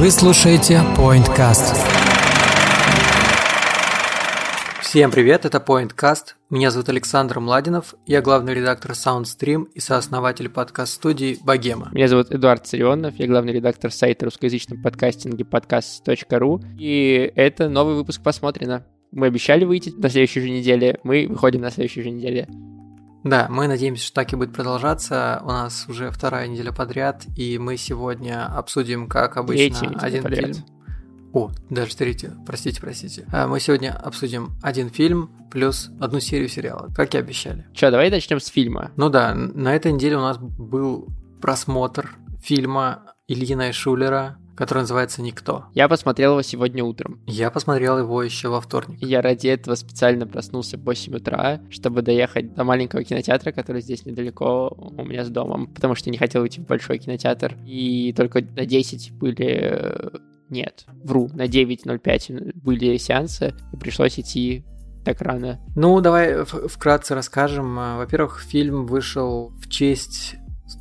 Вы слушаете PointCast. Всем привет, это PointCast. Меня зовут Александр Младинов, я главный редактор SoundStream и сооснователь подкаст-студии «Богема». Меня зовут Эдуард Царионов, я главный редактор сайта русскоязычном подкастинге podcast.ru, и это новый выпуск «Посмотрено». Мы обещали выйти на следующей же неделе, мы выходим на следующей же неделе. Да, мы надеемся, что так и будет продолжаться. У нас уже вторая неделя подряд, и мы сегодня обсудим, как обычно, один подряд. фильм. О, даже третью, простите, простите. А, мы сегодня обсудим один фильм плюс одну серию сериала, как и обещали. Че, давай начнем с фильма. Ну да, на этой неделе у нас был просмотр фильма Ильина Шулера который называется «Никто». Я посмотрел его сегодня утром. Я посмотрел его еще во вторник. Я ради этого специально проснулся в 8 утра, чтобы доехать до маленького кинотеатра, который здесь недалеко у меня с домом, потому что не хотел идти в большой кинотеатр. И только на 10 были... Нет, вру, на 9.05 были сеансы, и пришлось идти так рано. Ну, давай вкратце расскажем. Во-первых, фильм вышел в честь,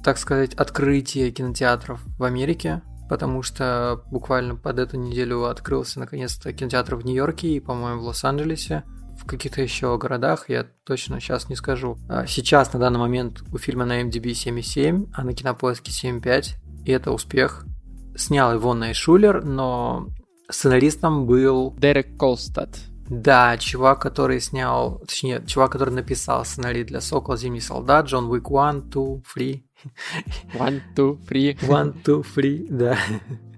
так сказать, открытия кинотеатров в Америке потому что буквально под эту неделю открылся наконец-то кинотеатр в Нью-Йорке и, по-моему, в Лос-Анджелесе. В каких-то еще городах, я точно сейчас не скажу. А сейчас, на данный момент, у фильма на MDB 7,7, а на Кинопоиске 7,5, и это успех. Снял его Най Шулер, но сценаристом был... Дерек Колстад. Да, чувак, который снял, точнее, чувак, который написал сценарий для Сокол, Зимний солдат, Джон Уик 1, 2, 3. One, two, three. One, two, three, да.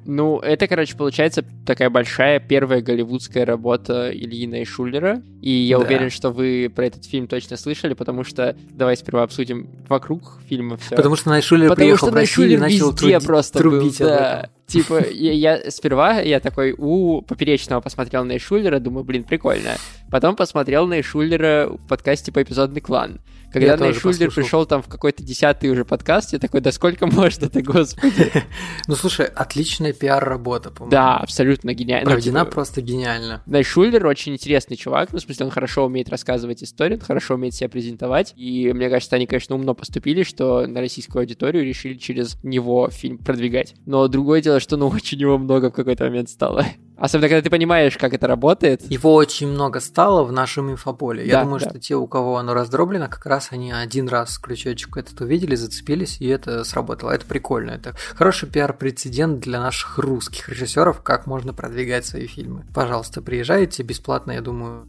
Ну, это, короче, получается такая большая первая голливудская работа Ильина и Шулера. И я да. уверен, что вы про этот фильм точно слышали, потому что давай сперва обсудим вокруг фильма все. Потому что Найшулер потому приехал что в Россию и начал труди- просто трубить был, да. Типа, я, я сперва, я такой, у Поперечного посмотрел на Шулера, думаю, блин, прикольно. Потом посмотрел на Шулера в подкасте по эпизодный клан. Когда Найшульдер пришел там в какой-то десятый уже подкаст, я такой, да сколько можно-то, господи. Ну, слушай, отличная пиар-работа, по-моему. Да, абсолютно гениально. Проведена ну, типа, просто гениально. Найшульдер очень интересный чувак, ну, в смысле, он хорошо умеет рассказывать историю, он хорошо умеет себя презентовать, и мне кажется, они, конечно, умно поступили, что на российскую аудиторию решили через него фильм продвигать. Но другое дело, что, ну, очень его много в какой-то момент стало. Особенно, когда ты понимаешь, как это работает. Его очень много стало в нашем инфополе. Я да, думаю, да. что те, у кого оно раздроблено, как раз они один раз крючочек этот увидели, зацепились, и это сработало. Это прикольно. Это хороший пиар-прецедент для наших русских режиссеров, как можно продвигать свои фильмы. Пожалуйста, приезжайте бесплатно, я думаю,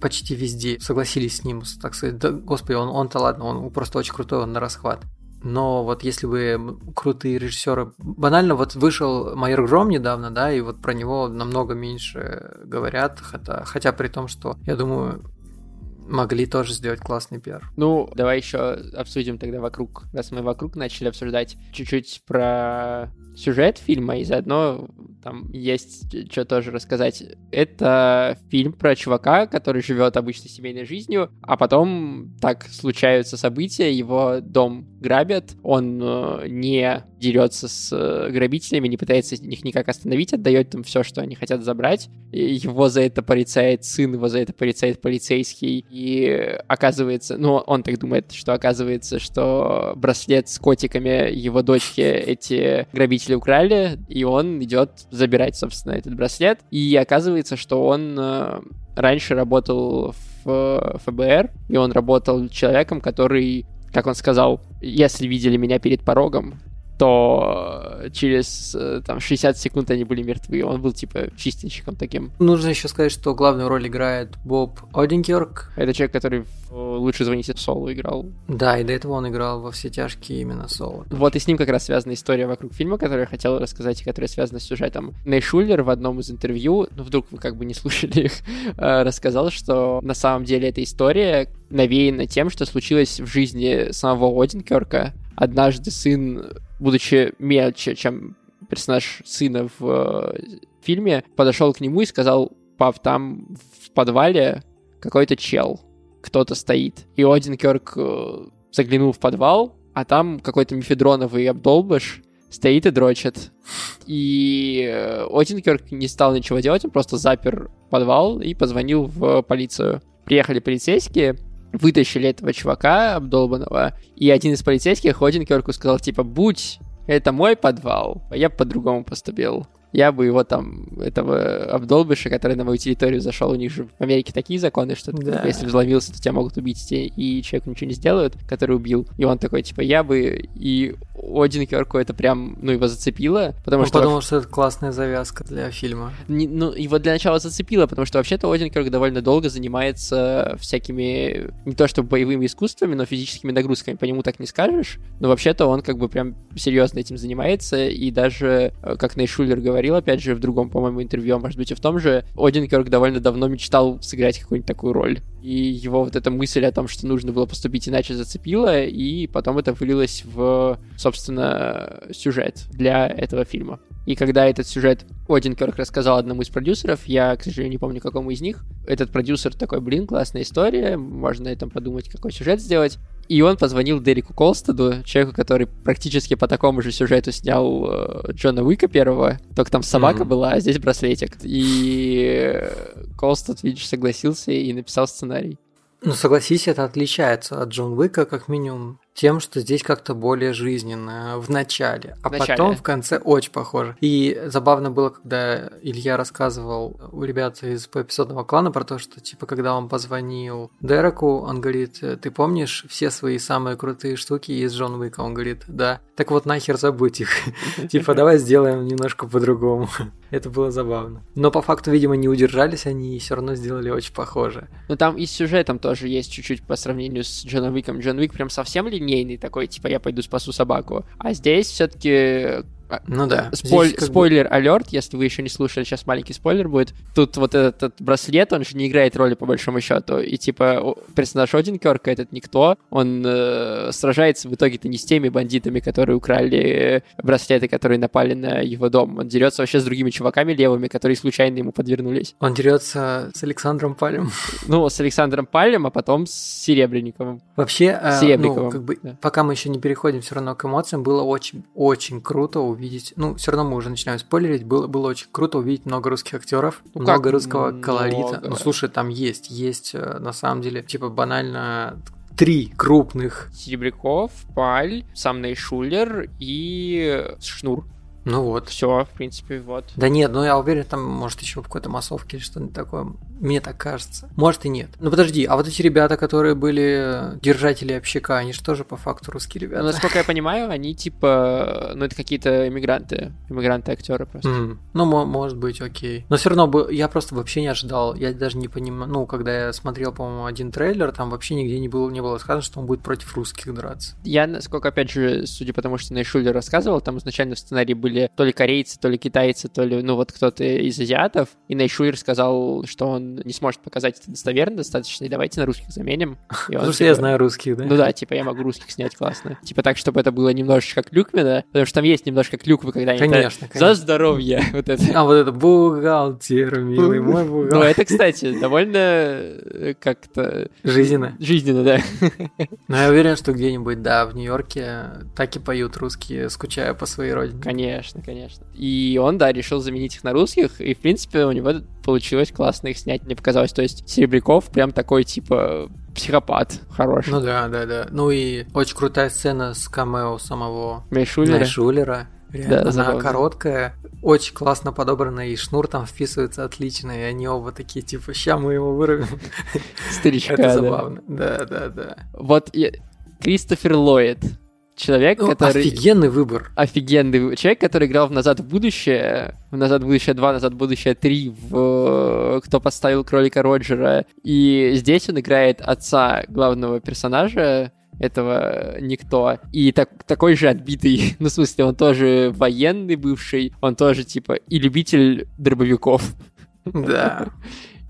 почти везде согласились с ним, так сказать, да, господи, он, он-то ладно, он просто очень крутой, он на расхват но вот если бы крутые режиссеры... Банально, вот вышел «Майор Гром» недавно, да, и вот про него намного меньше говорят, хотя, хотя при том, что, я думаю, могли тоже сделать классный пиар. Ну, давай еще обсудим тогда вокруг, раз мы вокруг начали обсуждать чуть-чуть про сюжет фильма, и заодно там есть что тоже рассказать. Это фильм про чувака, который живет обычной семейной жизнью, а потом так случаются события, его дом грабят, он э, не дерется с э, грабителями, не пытается их никак остановить, отдает им все, что они хотят забрать. Его за это порицает сын, его за это порицает полицейский. И оказывается, ну, он так думает, что оказывается, что браслет с котиками его дочки эти грабители украли, и он идет забирать, собственно, этот браслет. И оказывается, что он э, раньше работал в ФБР, и он работал человеком, который как он сказал, если видели меня перед порогом, то через э, там 60 секунд они были мертвы. Он был типа чистенщиком таким. Нужно еще сказать, что главную роль играет Боб Одинкерк. Это человек, который лучше звоните Солу играл. Да, и до этого он играл во все тяжкие именно Соло. Вот и с ним как раз связана история вокруг фильма, которую я хотел рассказать, и которая связана с сюжетом. Ней Шулер в одном из интервью, ну вдруг вы как бы не слушали их, э, рассказал, что на самом деле эта история навеяна тем, что случилось в жизни самого Одинкерка. Однажды сын будучи мельче, чем персонаж сына в э, фильме, подошел к нему и сказал, пап, там в подвале какой-то чел, кто-то стоит. И Один Кёрк э, заглянул в подвал, а там какой-то мифедроновый обдолбыш стоит и дрочит. И э, Одинкерк не стал ничего делать, он просто запер подвал и позвонил в полицию. приехали полицейские, вытащили этого чувака обдолбанного, и один из полицейских Одинкерку сказал, типа, будь это мой подвал, а я по-другому поступил я бы его там, этого обдолбыша, который на мою территорию зашел, у них же в Америке такие законы, что да. ты, если взломился, то тебя могут убить, и человеку ничего не сделают, который убил. И он такой, типа, я бы... И Один Кёрку это прям, ну, его зацепило, потому он что... подумал, что это классная завязка для фильма. Не, ну, его для начала зацепило, потому что вообще-то Один Кёрк довольно долго занимается всякими, не то чтобы боевыми искусствами, но физическими нагрузками. По нему так не скажешь, но вообще-то он как бы прям серьезно этим занимается, и даже, э, как Нейшулер говорит, говорил, опять же, в другом, по-моему, интервью, а может быть и в том же, Одинкерк довольно давно мечтал сыграть какую-нибудь такую роль. И его вот эта мысль о том, что нужно было поступить иначе, зацепила, и потом это вылилось в, собственно, сюжет для этого фильма. И когда этот сюжет Одинкерк рассказал одному из продюсеров, я, к сожалению, не помню, какому из них, этот продюсер такой, блин, классная история, можно на этом подумать, какой сюжет сделать. И он позвонил Дереку Колстеду, человеку, который практически по такому же сюжету снял э, Джона Уика первого, только там собака mm-hmm. была, а здесь браслетик. И Колстед, видишь, согласился и написал сценарий. Ну, согласись, это отличается от Джон Уика, как минимум тем, что здесь как-то более жизненно в начале, а в начале. потом в конце очень похоже. И забавно было, когда Илья рассказывал у ребят из поэпизодного клана про то, что типа когда он позвонил Дереку, он говорит, ты помнишь все свои самые крутые штуки из Джон Уика? Он говорит, да. Так вот нахер забудь их. Типа давай сделаем немножко по-другому. Это было забавно. Но по факту, видимо, не удержались они и все равно сделали очень похоже. Ну там и с сюжетом тоже есть чуть-чуть по сравнению с Джоном Уиком. Джон Уик прям совсем ли линейный такой, типа, я пойду спасу собаку. А здесь все-таки ну да. Спой- спойлер алерт, если вы еще не слушали, сейчас маленький спойлер будет. Тут вот этот, этот браслет, он же не играет роли по большому счету. И типа персонаж Одинкерка, этот никто, он э, сражается в итоге-то не с теми бандитами, которые украли браслеты, которые напали на его дом. Он дерется вообще с другими чуваками левыми, которые случайно ему подвернулись. Он дерется с Александром Палем. Ну, с Александром Палем, а потом с Серебренниковым. Вообще, э, ну, как бы, да. пока мы еще не переходим все равно к эмоциям, было очень-очень круто увидеть, ну, все равно мы уже начинаем спойлерить, было, было очень круто увидеть много русских актеров, ну, много как русского много. колорита. Ну, слушай, там есть, есть, э, на самом деле, типа банально три крупных. Серебряков, Паль, сам Нейшулер и Шнур. Ну вот. Все, в принципе, вот. Да нет, ну я уверен, там может еще в какой-то массовке или что-нибудь такое. Мне так кажется. Может и нет. Ну подожди, а вот эти ребята, которые были держатели общака, они же тоже по факту русские ребята. Ну, насколько я понимаю, они типа, ну это какие-то иммигранты, иммигранты-актеры просто. Mm. Ну, может быть, окей. Но все равно бы, я просто вообще не ожидал, я даже не понимаю, ну, когда я смотрел, по-моему, один трейлер, там вообще нигде не было, не было сказано, что он будет против русских драться. Я, насколько, опять же, судя по тому, что Найшулер рассказывал, там изначально в сценарии были то ли корейцы, то ли китайцы, то ли, ну, вот кто-то из азиатов, и Найшулер сказал, что он не сможет показать это достоверно достаточно, и давайте на русских заменим. И он, Потому что я знаю русских, да? Ну да, типа я могу русских снять классно. Типа так, чтобы это было немножечко как клюквина, потому что там есть немножко клюквы, когда они конечно, конечно. за здоровье. Вот это. А вот это бухгалтер, милый мой бухгалтер. Ну это, кстати, довольно э, как-то... Жизненно. Жизненно, да. Но я уверен, что где-нибудь, да, в Нью-Йорке так и поют русские, скучая по своей родине. Конечно, конечно. И он, да, решил заменить их на русских, и, в принципе, у него получилось классно их снять, мне показалось. То есть Серебряков прям такой, типа, психопат хороший. Ну да, да, да. Ну и очень крутая сцена с камео самого Мейшулера. Мейшулера. Реально, да, она забавно. короткая, очень классно подобрана, и шнур там вписывается отлично, и они оба такие, типа, ща мы его вырвем. Старичка, Это забавно. Да, да, да. Вот Кристофер Ллойд, человек, ну, который... Офигенный выбор. Офигенный выбор. Человек, который играл в «Назад в будущее», в «Назад в будущее 2», «Назад в будущее 3», в «Кто поставил кролика Роджера». И здесь он играет отца главного персонажа, этого никто. И так, такой же отбитый, ну, в смысле, он тоже военный бывший, он тоже, типа, и любитель дробовиков. Да.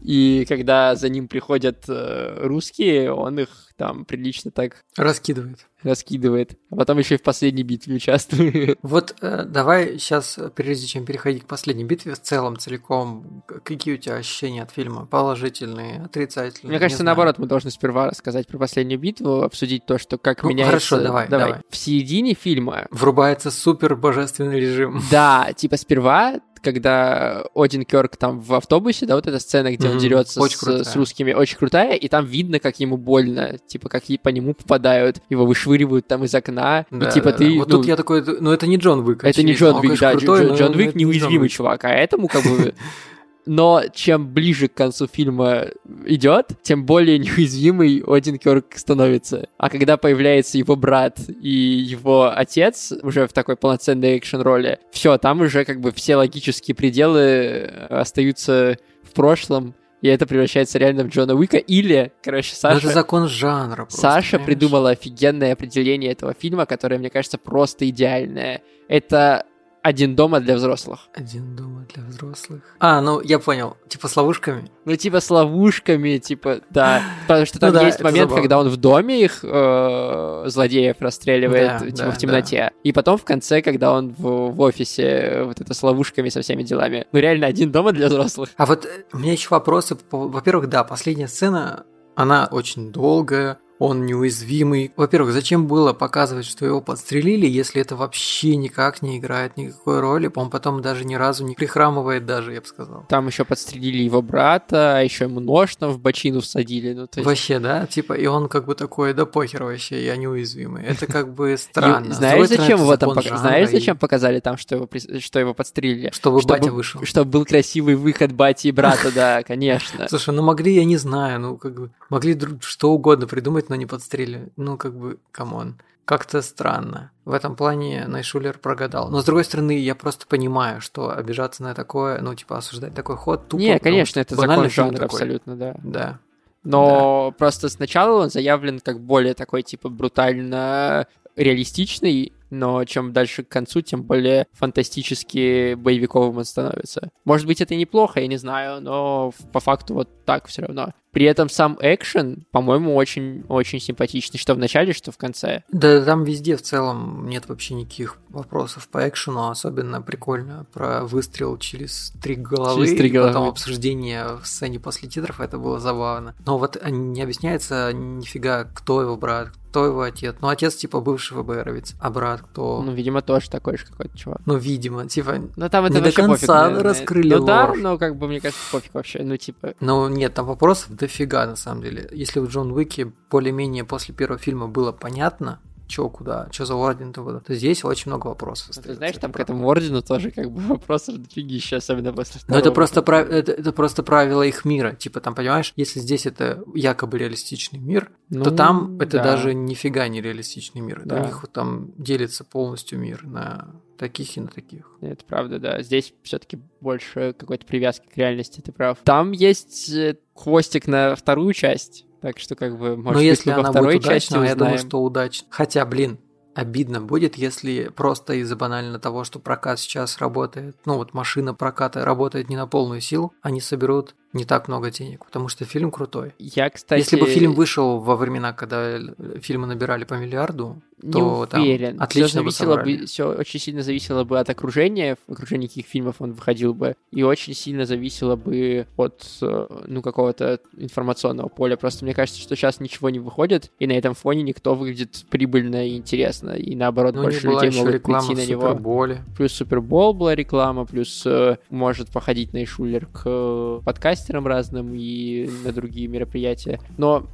И когда за ним приходят э, русские, он их там прилично так... Раскидывает. Раскидывает. А потом еще и в последней битве участвует. Вот э, давай сейчас, прежде чем переходить к последней битве, в целом, целиком, какие у тебя ощущения от фильма? Положительные, отрицательные? Мне кажется, наоборот, мы должны сперва рассказать про последнюю битву, обсудить то, что как ну, меняется... Хорошо, давай, давай, давай. В середине фильма... Врубается супер божественный режим. Да, типа сперва когда Один Кёрк там в автобусе, да, вот эта сцена, где mm-hmm. он дерется с, с русскими, очень крутая, и там видно, как ему больно, типа, как по нему попадают, его вышвыривают там из окна, да, и типа да, ты... Да. Вот ну, тут я такой, ну это не Джон Уик. Это не Джон Уик, да, крутой, Джон, Джон Уик неуязвимый чувак, а этому как бы но чем ближе к концу фильма идет, тем более неуязвимый Один Кёрк становится. А когда появляется его брат и его отец уже в такой полноценной экшен-роли, все, там уже как бы все логические пределы остаются в прошлом, и это превращается реально в Джона Уика. Или, короче, Саша... Это закон жанра просто, Саша понимаешь? придумала офигенное определение этого фильма, которое, мне кажется, просто идеальное. Это один дома для взрослых. Один дома для взрослых. А, ну я понял. Типа с ловушками? Ну, типа с ловушками, типа, да. Потому что там ну, есть да, момент, забавно. когда он в доме их э, злодеев расстреливает, да, типа, да, в темноте. И потом в конце, когда он в, в офисе, вот это с ловушками, со всеми делами. Ну, реально, один дома для взрослых. А вот э, у меня еще вопросы. Во-первых, да, последняя сцена, она очень долгая, он неуязвимый. Во-первых, зачем было показывать, что его подстрелили, если это вообще никак не играет никакой роли? Он потом даже ни разу не прихрамывает даже, я бы сказал. Там еще подстрелили его брата, еще ему нож там в бочину всадили. Ну, есть... Вообще, да? Типа, и он как бы такой, да похер вообще, я неуязвимый. Это как бы странно. Знаешь, зачем его там Знаешь, зачем показали там, что его, что его подстрелили? Чтобы батя вышел. Чтобы был красивый выход бати и брата, да, конечно. Слушай, ну могли, я не знаю, ну как бы, могли что угодно придумать, но не подстрелили. Ну, как бы, come on. Как-то странно. В этом плане Найшулер прогадал. Но с другой стороны, я просто понимаю, что обижаться на такое, ну, типа, осуждать такой ход тупо. Не, конечно, это закон жанра абсолютно, да. Да. Но да. просто сначала он заявлен как более такой, типа, брутально реалистичный, но чем дальше к концу, тем более фантастически боевиковым он становится. Может быть, это неплохо, я не знаю, но по факту вот так все равно. При этом сам экшен, по-моему, очень-очень симпатичный, что в начале, что в конце. Да, там везде в целом нет вообще никаких вопросов по экшену, особенно прикольно про выстрел через три головы, через три головы. и потом обсуждение в сцене после титров, это было забавно. Но вот не объясняется нифига, кто его брат, кто его отец. Ну, отец типа бывший ФБРовец, а брат кто? Ну, видимо, тоже такой же какой-то чувак. Ну, видимо, типа, ну, там это не до конца пофиг, раскрыли Ну, да, но как бы, мне кажется, пофиг вообще, ну, типа... Ну, нет, там вопросов дофига, на самом деле. Если в Джон Уике более-менее после первого фильма было понятно, чё, куда, чё за орден-то вот, то здесь очень много вопросов. Ну, ты знаешь, там к этому ордену тоже как бы вопросов дофигища, особенно после Но это просто, прав... это, это просто правило их мира. Типа там, понимаешь, если здесь это якобы реалистичный мир, ну, то там это да. даже нифига не реалистичный мир. Да. У них вот там делится полностью мир на таких и на таких. Это правда, да. Здесь все-таки больше какой-то привязки к реальности, ты прав. Там есть э, хвостик на вторую часть, так что, как бы, может Но быть, если она второй будет удачной, я думаю, что удачно. Хотя, блин, обидно будет, если просто из-за банально того, что прокат сейчас работает, ну вот машина проката работает не на полную силу, они соберут не так много денег, потому что фильм крутой. Я, кстати... Если бы фильм вышел во времена, когда фильмы набирали по миллиарду, то не уверен. там отлично все зависело бы, бы, все очень сильно зависело бы от окружения, в окружении каких фильмов он выходил бы, и очень сильно зависело бы от, э, ну, какого-то информационного поля. Просто мне кажется, что сейчас ничего не выходит, и на этом фоне никто выглядит прибыльно и интересно, и наоборот, ну, больше людей могут прийти на него. Суперболе. Плюс Супербол была реклама, плюс э, может походить на Шулер к э, подкасту подкастерам разным и на другие мероприятия. Но,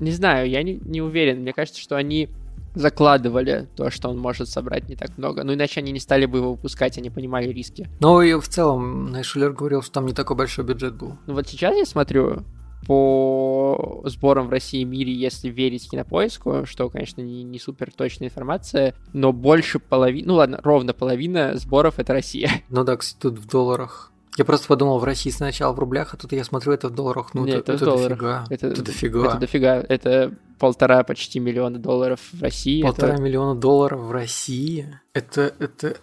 не знаю, я не, не уверен. Мне кажется, что они закладывали то, что он может собрать не так много. Ну, иначе они не стали бы его выпускать, они понимали риски. Ну, и в целом, Найшулер говорил, что там не такой большой бюджет был. Ну, вот сейчас я смотрю, по сборам в России и мире, если верить кинопоиску, что, конечно, не, не супер точная информация, но больше половины, ну ладно, ровно половина сборов это Россия. Ну да, кстати, тут в долларах я просто подумал, в России сначала в рублях, а тут я смотрю, это в долларах. Ну, Нет, это, это, это дофига. Это, это дофига. Это дофига. Это полтора почти миллиона долларов в России. Полтора это... миллиона долларов в России? Это... это...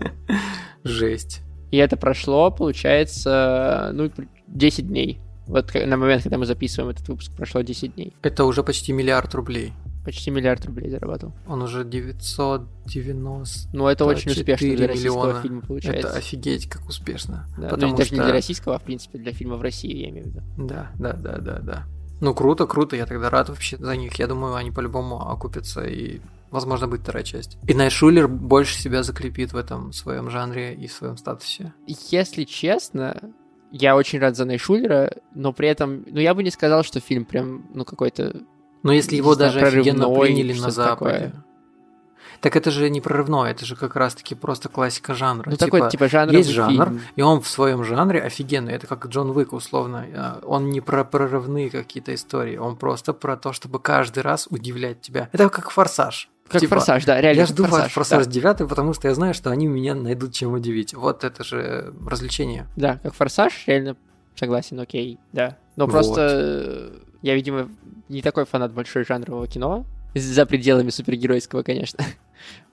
Жесть. И это прошло, получается, ну, 10 дней. Вот на момент, когда мы записываем этот выпуск, прошло 10 дней. Это уже почти миллиард рублей. Почти миллиард рублей заработал. Он уже 990. Ну, это очень успешно для российского миллиона. фильма получается. Это офигеть, как успешно. Да, Потому ну, даже что... не для российского, а в принципе для фильма в России, я имею в виду. Да, да, да, да, да. Ну, круто, круто, я тогда рад вообще за них. Я думаю, они по-любому окупятся и возможно, будет вторая часть. И Найшулер больше себя закрепит в этом своем жанре и своем статусе. Если честно, я очень рад за Найшулера, но при этом, ну, я бы не сказал, что фильм прям, ну, какой-то... Но если его даже офигенно приняли на Западе. Такое. Так это же не прорывное, это же как раз-таки просто классика жанра. Ну, типа, такой, типа, жанр. Есть жанр, фильм. и он в своем жанре офигенный. Это как Джон Уик, условно. А, он не про прорывные какие-то истории, он просто про то, чтобы каждый раз удивлять тебя. Это как форсаж. Как типа, форсаж, да, реально. Я жду форсаж, форсаж да. 9, потому что я знаю, что они меня найдут чем удивить. Вот это же развлечение. Да, как форсаж, реально согласен, окей, да. Но вот. просто я, видимо, не такой фанат большой жанрового кино, за пределами супергеройского, конечно.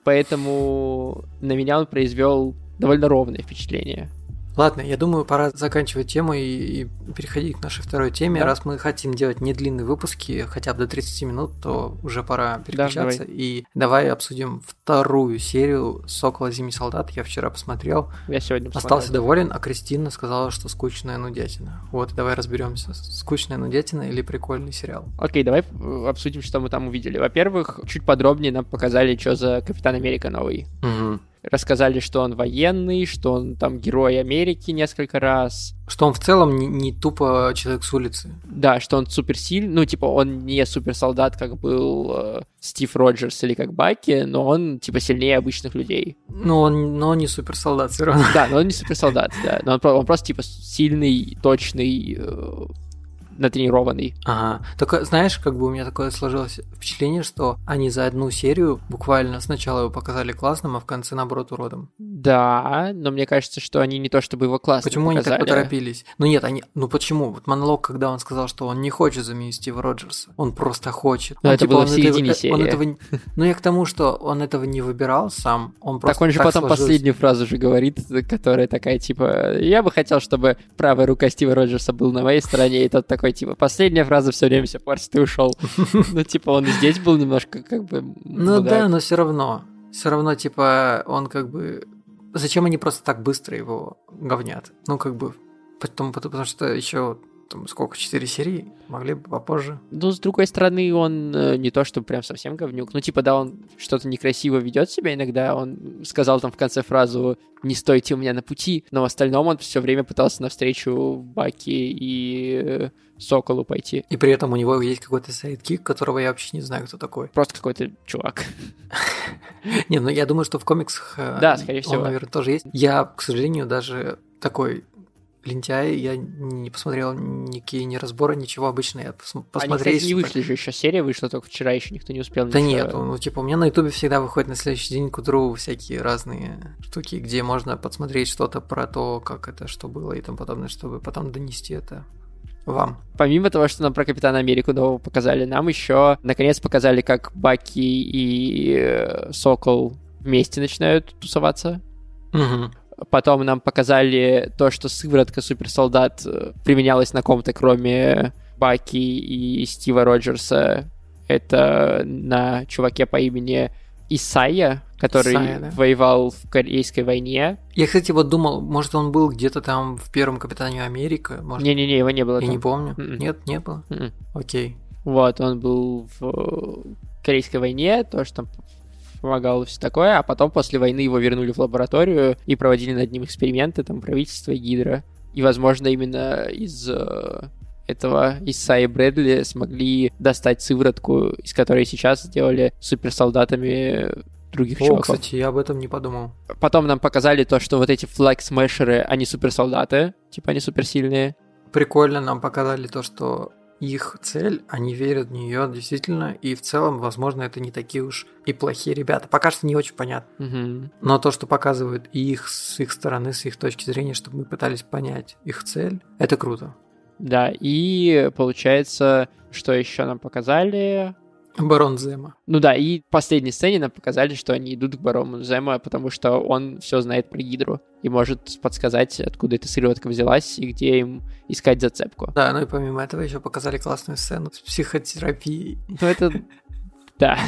Поэтому на меня он произвел довольно ровное впечатление. Ладно, я думаю, пора заканчивать тему и, и переходить к нашей второй теме. Да. Раз мы хотим делать не длинные выпуски, хотя бы до 30 минут, то уже пора переключаться. Да, давай. И давай обсудим вторую серию «Сокола Зимний солдат». Я вчера посмотрел. Я сегодня посмотрел. Остался доволен, а Кристина сказала, что скучная нудятина. Вот, давай разберемся, скучная нудятина или прикольный сериал. Окей, давай обсудим, что мы там увидели. Во-первых, чуть подробнее нам показали, что за Капитан Америка новый. Угу рассказали, что он военный, что он там герой Америки несколько раз. Что он в целом не, не тупо человек с улицы. Да, что он суперсильный, ну, типа, он не суперсолдат, как был э, Стив Роджерс или как Баки, но он, типа, сильнее обычных людей. Но он, но он не суперсолдат все равно. Да, но он не суперсолдат, да. Но он, он просто, типа, сильный, точный, э, натренированный. Ага. Только, знаешь, как бы у меня такое сложилось впечатление, что они за одну серию буквально сначала его показали классным, а в конце, наоборот, уродом. Да, но мне кажется, что они не то чтобы его классно Почему показали. они так поторопились? Ну нет, они... Ну почему? Вот монолог, когда он сказал, что он не хочет заменить Стива Роджерса. Он просто хочет. Но он, это типа, было в середине этого, серии. Он этого... Ну я к тому, что он этого не выбирал сам, он просто Так он же так потом сложился. последнюю фразу же говорит, которая такая, типа, я бы хотел, чтобы правая рука Стива Роджерса был на моей стороне, и тот такой, типа, последняя фраза все время все портит и ушел. Ну, типа, он здесь был немножко как бы... Ну да, но все равно. Все равно, типа, он как бы... Зачем они просто так быстро его говнят? Ну, как бы, потому, потому что еще там сколько, четыре серии, могли бы попозже. Ну, с другой стороны, он э, не то, что прям совсем говнюк. Ну, типа, да, он что-то некрасиво ведет себя иногда. Он сказал там в конце фразу «не стойте у меня на пути», но в остальном он все время пытался навстречу Баки и э, Соколу пойти. И при этом у него есть какой-то sidekick, которого я вообще не знаю, кто такой. Просто какой-то чувак. Не, ну я думаю, что в комиксах э, да, скорее всего. он, наверное, тоже есть. Я, к сожалению, даже такой лентяй, я не посмотрел никакие ни разборы, ничего обычно я посмотрел. Они, кстати, не вышли же еще серия вышла только вчера, еще никто не успел. Да ничего... нет, ну типа у меня на ютубе всегда выходит на следующий день к утру всякие разные штуки, где можно подсмотреть что-то про то, как это, что было и тому подобное, чтобы потом донести это вам. Помимо того, что нам про Капитана Америку нового показали, нам еще наконец показали, как Баки и э, Сокол вместе начинают тусоваться. Угу. Потом нам показали то, что сыворотка суперсолдат э, применялась на ком-то, кроме Баки и Стива Роджерса. Это на чуваке по имени Исайя, который Исайя, да? воевал в Корейской войне. Я, кстати, вот думал, может, он был где-то там в первом Капитане Америка? Может... Не-не-не, его не было. Я там. не помню. Mm-mm. Нет, не было. Mm-mm. Окей. Вот, он был в Корейской войне, то, что там помогал и все такое, а потом после войны его вернули в лабораторию и проводили над ним эксперименты, там, правительство и Гидра. И, возможно, именно из э, этого Исаи Брэдли смогли достать сыворотку, из которой сейчас сделали суперсолдатами других О, чуваков. кстати, я об этом не подумал. Потом нам показали то, что вот эти флаг-смешеры, они суперсолдаты, типа они суперсильные. Прикольно нам показали то, что их цель, они верят в нее действительно, и в целом, возможно, это не такие уж и плохие ребята. Пока что не очень понятно. Угу. Но то, что показывают и их с их стороны, с их точки зрения, чтобы мы пытались понять их цель, это круто. Да, и получается, что еще нам показали? Барон Зема. Ну да, и в последней сцене нам показали, что они идут к барону Зема, потому что он все знает про Гидру и может подсказать, откуда эта сыроватка взялась и где им искать зацепку. Да, ну и помимо этого еще показали классную сцену с психотерапией. Ну это... Да.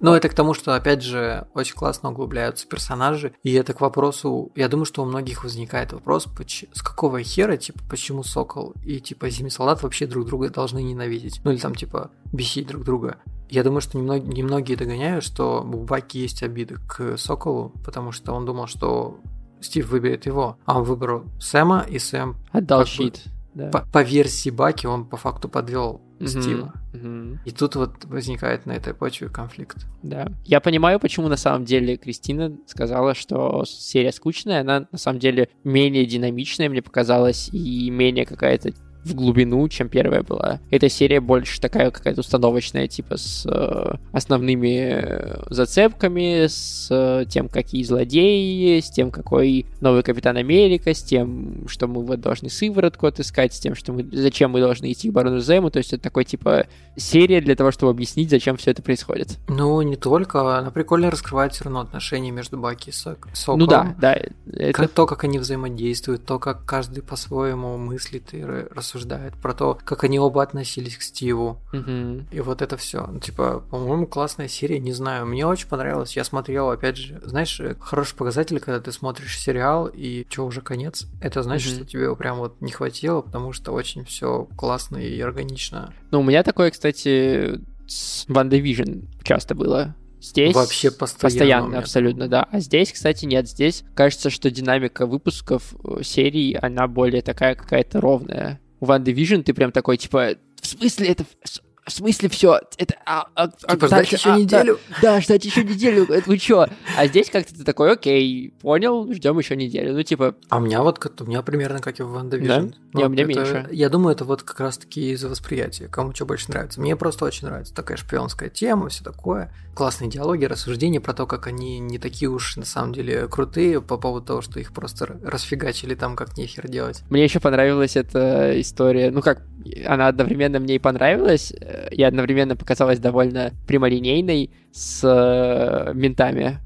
Ну, это к тому, что, опять же, очень классно углубляются персонажи. И это к вопросу, я думаю, что у многих возникает вопрос, с какого хера, типа, почему Сокол и, типа, Зимний Солдат вообще друг друга должны ненавидеть? Ну, или там, типа, бесить друг друга. Я думаю, что немногие, немногие догоняют, что у Баки есть обиды к Соколу, потому что он думал, что Стив выберет его, а он выбрал Сэма, и Сэм... Отдал щит. Да. По, по версии Баки он по факту подвел mm-hmm. Стива. Mm-hmm. И тут вот возникает на этой почве конфликт. Да. Я понимаю, почему на самом деле Кристина сказала, что серия скучная. Она на самом деле менее динамичная, мне показалась, и менее какая-то в глубину, чем первая была. Эта серия больше такая какая-то установочная, типа с э, основными э, зацепками, с э, тем, какие злодеи, с тем, какой новый Капитан Америка, с тем, что мы вот должны сыворотку отыскать, с тем, что мы, зачем мы должны идти к Барону Зему. То есть это такой, типа, серия для того, чтобы объяснить, зачем все это происходит. Ну, не только. Она прикольно раскрывает все равно отношения между Баки и Сок. Соколом. Ну да, да. Это... То, как они взаимодействуют, то, как каждый по-своему мыслит и рассуждает рассуждает про то, как они оба относились к Стиву. Угу. И вот это все. Ну, типа, по-моему, классная серия, не знаю. Мне очень понравилось. Я смотрел, опять же, знаешь, хороший показатель, когда ты смотришь сериал и что уже конец. Это значит, угу. что тебе прям вот не хватило, потому что очень все классно и органично. Ну, у меня такое, кстати, с Ван Division часто было. Здесь вообще постоянно, постоянно абсолютно, да. А здесь, кстати, нет. Здесь кажется, что динамика выпусков э, серий она более такая какая-то ровная у Ван Division ты прям такой, типа, в смысле это в смысле все? Это, а, а, а типа, ждать еще а, неделю? Да, да, ждать еще неделю. Это вы что? А здесь как-то ты такой, окей, понял, ждем еще неделю. Ну, типа... А у меня вот, у меня примерно как и в Ванда Да? Ну, Не, у меня это, меньше. Я думаю, это вот как раз-таки из-за восприятия, кому что больше нравится. Мне просто очень нравится такая шпионская тема, все такое. Классные диалоги, рассуждения про то, как они не такие уж на самом деле крутые по поводу того, что их просто расфигачили там как нехер делать. Мне еще понравилась эта история. Ну как, она одновременно мне и понравилась, э, и одновременно показалась довольно прямолинейной с э, ментами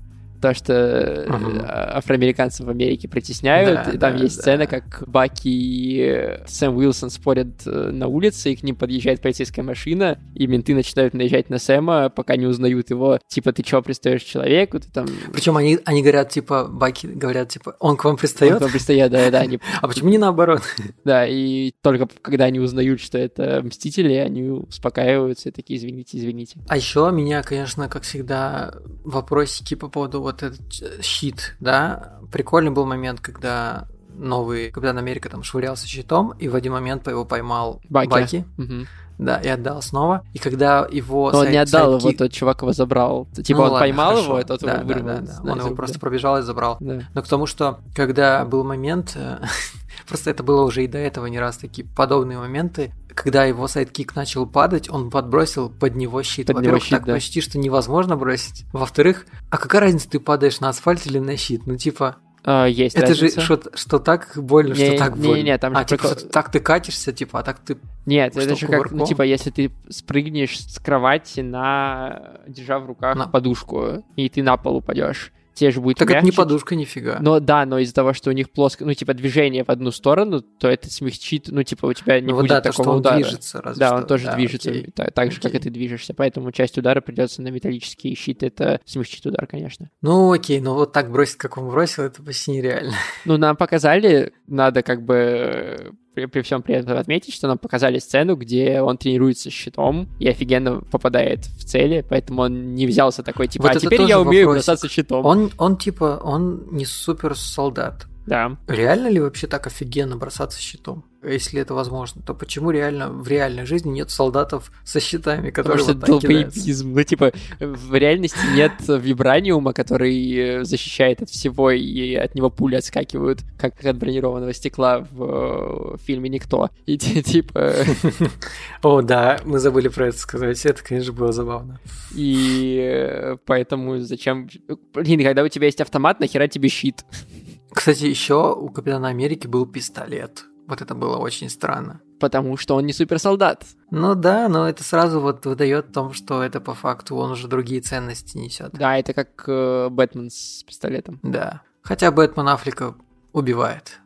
то, что uh-huh. афроамериканцев в Америке притесняют. Да, и там да, есть да. сцена, как Баки и Сэм Уилсон спорят э, на улице, и к ним подъезжает полицейская машина, и менты начинают наезжать на Сэма, пока не узнают его. Типа, ты чего пристаешь человеку? Ты там... Причем они, они говорят, типа, Баки говорят, типа, он к вам пристает? Он к вам пристает, да, да. Они... А почему не наоборот? Да, и только когда они узнают, что это Мстители, они успокаиваются и такие, извините, извините. А еще меня, конечно, как всегда, вопросики по поводу вот этот э, щит, да, прикольный был момент, когда новый Капитан Америка там швырялся щитом, и в один момент его поймал Баки. Баки. Угу. Да, и отдал снова. И когда его... Но он не отдал его, тот чувак его забрал. Типа ну, он ладно, поймал хорошо. его, и тот да, его вырвал. Да, да, да. Он его просто пробежал и забрал. Да. Но к тому, что когда был момент, э, просто это было уже и до этого не раз такие подобные моменты, когда его sidekick начал падать, он подбросил под него щит. Под Во-первых, щит, так да. почти что невозможно бросить. Во-вторых, а какая разница, ты падаешь на асфальт или на щит? Ну, типа, Э, есть Это разница. же что, что так больно, не, что так больно. Не, не, там а, типа, прикол... так ты катишься, типа, а так ты... Нет, что, это же как, кувырком? ну, типа, если ты спрыгнешь с кровати на... держа в руках На. подушку, и ты на пол упадешь тебе же будет Так мягче. это не подушка нифига. Но да, но из-за того, что у них плоско, ну, типа, движение в одну сторону, то это смягчит, ну, типа, у тебя не ну, будет да, такого то, что он удара. движется, разве да, что. он тоже да, движется, окей. так, так же, как и ты движешься, поэтому часть удара придется на металлический щит, это смягчит удар, конечно. Ну, окей, но вот так бросить, как он бросил, это почти нереально. Ну, нам показали, надо как бы при, при всем при этом отметить, что нам показали сцену, где он тренируется щитом и офигенно попадает в цели, поэтому он не взялся такой, типа, Вот а теперь я умею бросаться щитом. Он, он типа, он не супер солдат. Да. Реально ли вообще так офигенно бросаться щитом? Если это возможно, то почему реально в реальной жизни нет солдатов со щитами, Потому которые что вот кидаются? долбоебизм. Ну, типа, в реальности нет вибраниума, который э, защищает от всего, и от него пули отскакивают, как от бронированного стекла в э, фильме «Никто». И ти- типа... О, да, мы забыли про это сказать. Это, конечно, было забавно. И э, поэтому зачем... Блин, когда у тебя есть автомат, нахера тебе щит? Кстати, еще у Капитана Америки был пистолет. Вот это было очень странно. Потому что он не суперсолдат. Ну да, но это сразу вот выдает том, что это по факту он уже другие ценности несет. Да, это как э, Бэтмен с пистолетом. Да. Хотя Бэтмен Аффлека убивает.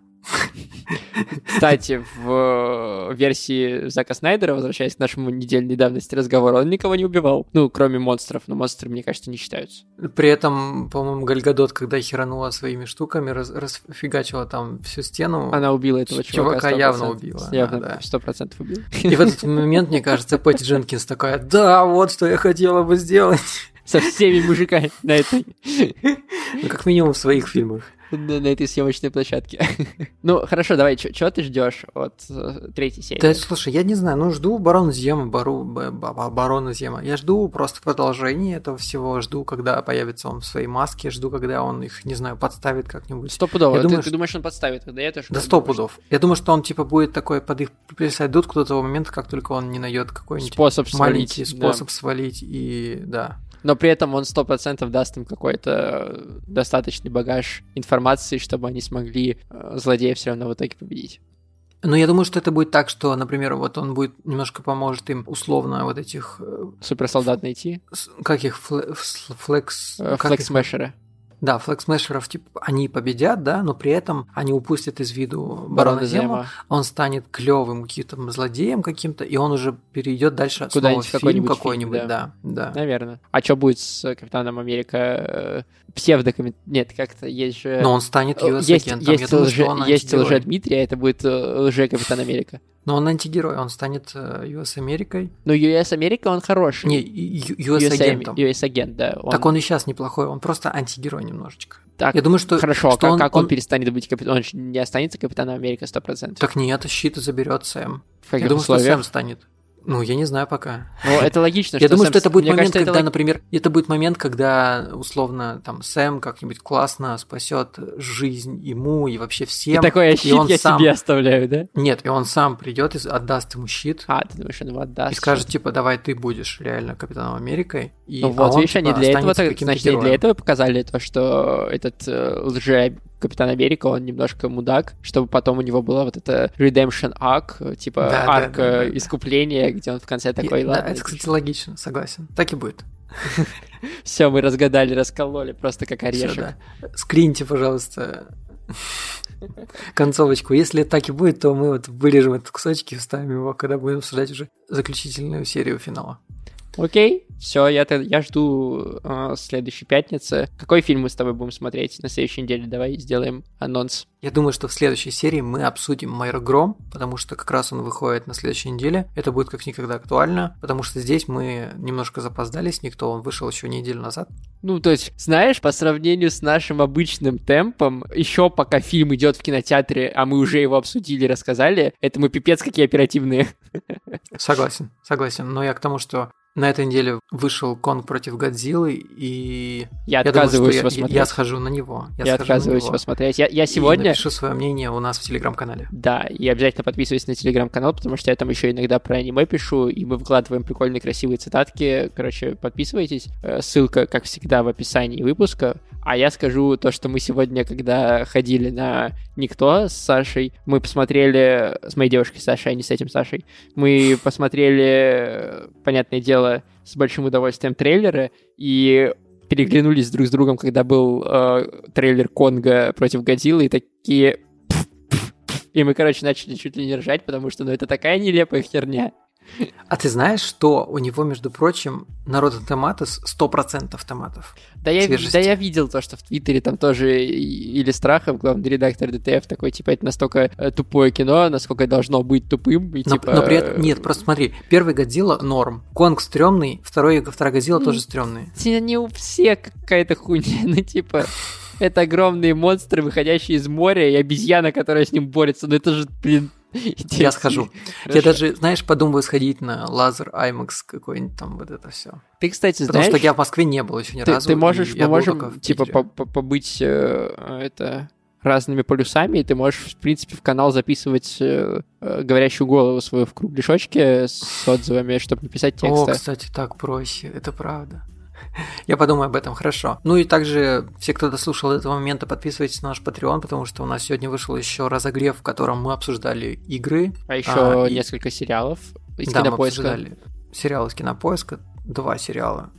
Кстати, в версии Зака Снайдера, возвращаясь к нашему недельной давности разговору, он никого не убивал. Ну, кроме монстров, но монстры, мне кажется, не считаются. При этом, по-моему, Гальгадот, когда херанула своими штуками, раз, расфигачила там всю стену. Она убила этого чувака. Чувака явно убила. Явно, сто процентов убила. И в этот момент, мне кажется, Пэтти Дженкинс такая, да, вот что я хотела бы сделать. Со всеми мужиками на этой. Ну, как минимум в своих фильмах на, на этой съемочной площадке. ну, хорошо, давай, что ты ждешь от э, третьей серии? Да, слушай, я не знаю, ну, жду Барона Зема, Бару, Барона Зема. Я жду просто продолжение этого всего, жду, когда появится он в своей маске, жду, когда он их, не знаю, подставит как-нибудь. Стопудово, я ты, думаю, ты думаешь, он подставит? Да, я тоже да сто пудов. Я думаю, что он, типа, будет такой под их дудку до того момента, как только он не найдет какой-нибудь способ маленький свалить, способ да. свалить, и да но при этом он сто процентов даст им какой-то достаточный багаж информации, чтобы они смогли э, злодея все равно в итоге победить. Ну, я думаю, что это будет так, что, например, вот он будет немножко поможет им условно вот этих... э, Суперсолдат найти? Как их? Флекс... Флекс-мешеры. Да, флексмешеров, типа, они победят, да, но при этом они упустят из виду Барона Зема, он станет клевым каким-то злодеем каким-то, и он уже перейдет дальше Куда-нибудь снова в фильм какой-нибудь, какой-нибудь да. да, да. Наверное. А что будет с Капитаном Америка? Псевдокомит... Нет, как-то есть же... Но он станет US есть, агентом. Есть, думаю, лже... есть лже Дмитрий, а это будет лже Капитан Америка. Но он антигерой, он станет US Америкой. Но US Америка он хороший. Не, US, агентом. US агент, да. Он... Так он и сейчас неплохой, он просто антигерой немножечко. Так, я думаю, что хорошо, что а он, как он, он перестанет быть капитаном? Он не останется капитаном Америки 100%? Так нет, щит заберет Сэм. В каких я думаю, условиях? что Сэм станет. Ну, я не знаю пока. Ну, это логично, Я думаю, Сэм... что это будет Мне момент, кажется, когда, это... например, это будет момент, когда, условно, там, Сэм как-нибудь классно спасет жизнь ему и вообще всем. И такой, а щит он я сам... себе оставляю, да? Нет, и он сам придет и отдаст ему щит. А, ты думаешь, он его отдаст? И скажет, типа, давай ты будешь реально Капитаном Америкой. И, ну а вот, он, видишь, типа, они для этого, значит, для этого показали то, что этот э, лже Капитан Америка, он немножко мудак, чтобы потом у него была вот эта redemption arc, типа Да, да, арк да, да, э, да. искупления, где он в конце такой, И- да, ладно, это, кстати, логично, согласен. Так и будет. все, мы разгадали, раскололи, просто как Всё, орешек. да. Скриньте, пожалуйста, концовочку. Если так и будет, то мы вот вырежем этот кусочек и вставим его, когда будем обсуждать уже заключительную серию финала. Окей, все, я, я жду э, следующей пятницы. Какой фильм мы с тобой будем смотреть на следующей неделе? Давай сделаем анонс. Я думаю, что в следующей серии мы обсудим Майор Гром, потому что как раз он выходит на следующей неделе. Это будет как никогда актуально, потому что здесь мы немножко запоздали с никто, он вышел еще неделю назад. Ну, то есть, знаешь, по сравнению с нашим обычным темпом, еще пока фильм идет в кинотеатре, а мы уже его обсудили, рассказали, это мы пипец какие оперативные. Согласен, согласен. Но я к тому, что на этой неделе вышел Конг против Годзиллы, и Я я думаю, отказываюсь что его я, смотреть. я схожу на него. Я, Я отказываюсь него. его смотреть. Я, я И сегодня... напишу свое мнение у нас в телеграм-канале. Да, и обязательно подписывайтесь на телеграм-канал, потому что я там еще иногда про аниме пишу, и мы выкладываем прикольные красивые цитатки. Короче, подписывайтесь. Э, Ссылка, как всегда, в описании выпуска. А я скажу то, что мы сегодня, когда ходили на Никто с Сашей, мы посмотрели, с моей девушкой Сашей, а не с этим Сашей, мы посмотрели, понятное дело, с большим удовольствием трейлеры, и переглянулись друг с другом, когда был э, трейлер Конга против Годзиллы, и такие... И мы, короче, начали чуть ли не ржать, потому что, ну, это такая нелепая херня. А ты знаешь, что у него, между прочим, народ Tomatoes 100% томатов? Да я, Свежести. да я видел то, что в Твиттере там тоже или Страхов, главный редактор ДТФ, такой, типа, это настолько э, тупое кино, насколько должно быть тупым, и Но, типа... но при этом, нет, просто смотри, первый Годзилла норм, Конг стрёмный, второй, вторая Годзилла тоже стрёмный. э, Не у всех какая-то хуйня, ну, типа... Это огромные монстры, выходящие из моря, и обезьяна, которая с ним борется. Ну это же, блин... Я схожу. Я даже, знаешь, подумываю сходить на лазер IMAX какой-нибудь там вот это все. Ты, кстати, Потому знаешь... что я в Москве не был еще ни разу. ты можешь, мы можем, типа, побыть э, это разными полюсами, и ты можешь, в принципе, в канал записывать э, э, говорящую голову свою в кругляшочке с отзывами, чтобы не писать О, тексты. кстати, так проще, это правда. Я подумаю об этом, хорошо. Ну и также все, кто дослушал до этого момента, подписывайтесь на наш Patreon, потому что у нас сегодня вышел еще разогрев, в котором мы обсуждали игры. А еще А, и- несколько сериалов из да, мы кинопоиска. обсуждали сериалы из кинопоиска, два сериала.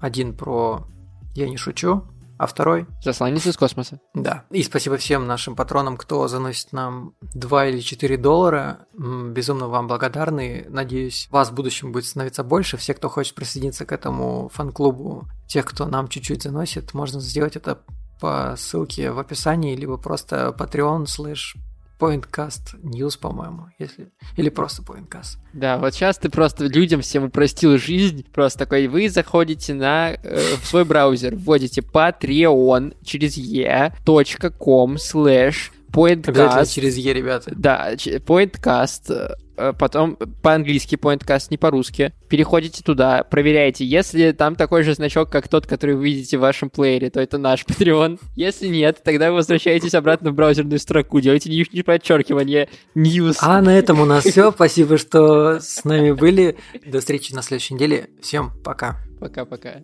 Один про «Я не шучу», а второй... Засланец из космоса. Да. И спасибо всем нашим патронам, кто заносит нам 2 или 4 доллара. Безумно вам благодарны. Надеюсь, вас в будущем будет становиться больше. Все, кто хочет присоединиться к этому фан-клубу, тех, кто нам чуть-чуть заносит, можно сделать это по ссылке в описании, либо просто patreon slash Pointcast News, по-моему, если... Или просто Pointcast. Да, вот сейчас ты просто людям всем упростил жизнь. Просто такой, вы заходите на э, в свой браузер, вводите patreon через e.com slash Pointcast. через Е, ребята. Да, Pointcast. Э, потом по-английски Pointcast, не по-русски. Переходите туда, проверяйте. Если там такой же значок, как тот, который вы видите в вашем плеере, то это наш Patreon. Если нет, тогда вы возвращаетесь обратно в браузерную строку, делайте нижнее подчеркивание news. А на этом у нас все. Спасибо, что с нами были. До встречи на следующей неделе. Всем пока. Пока-пока.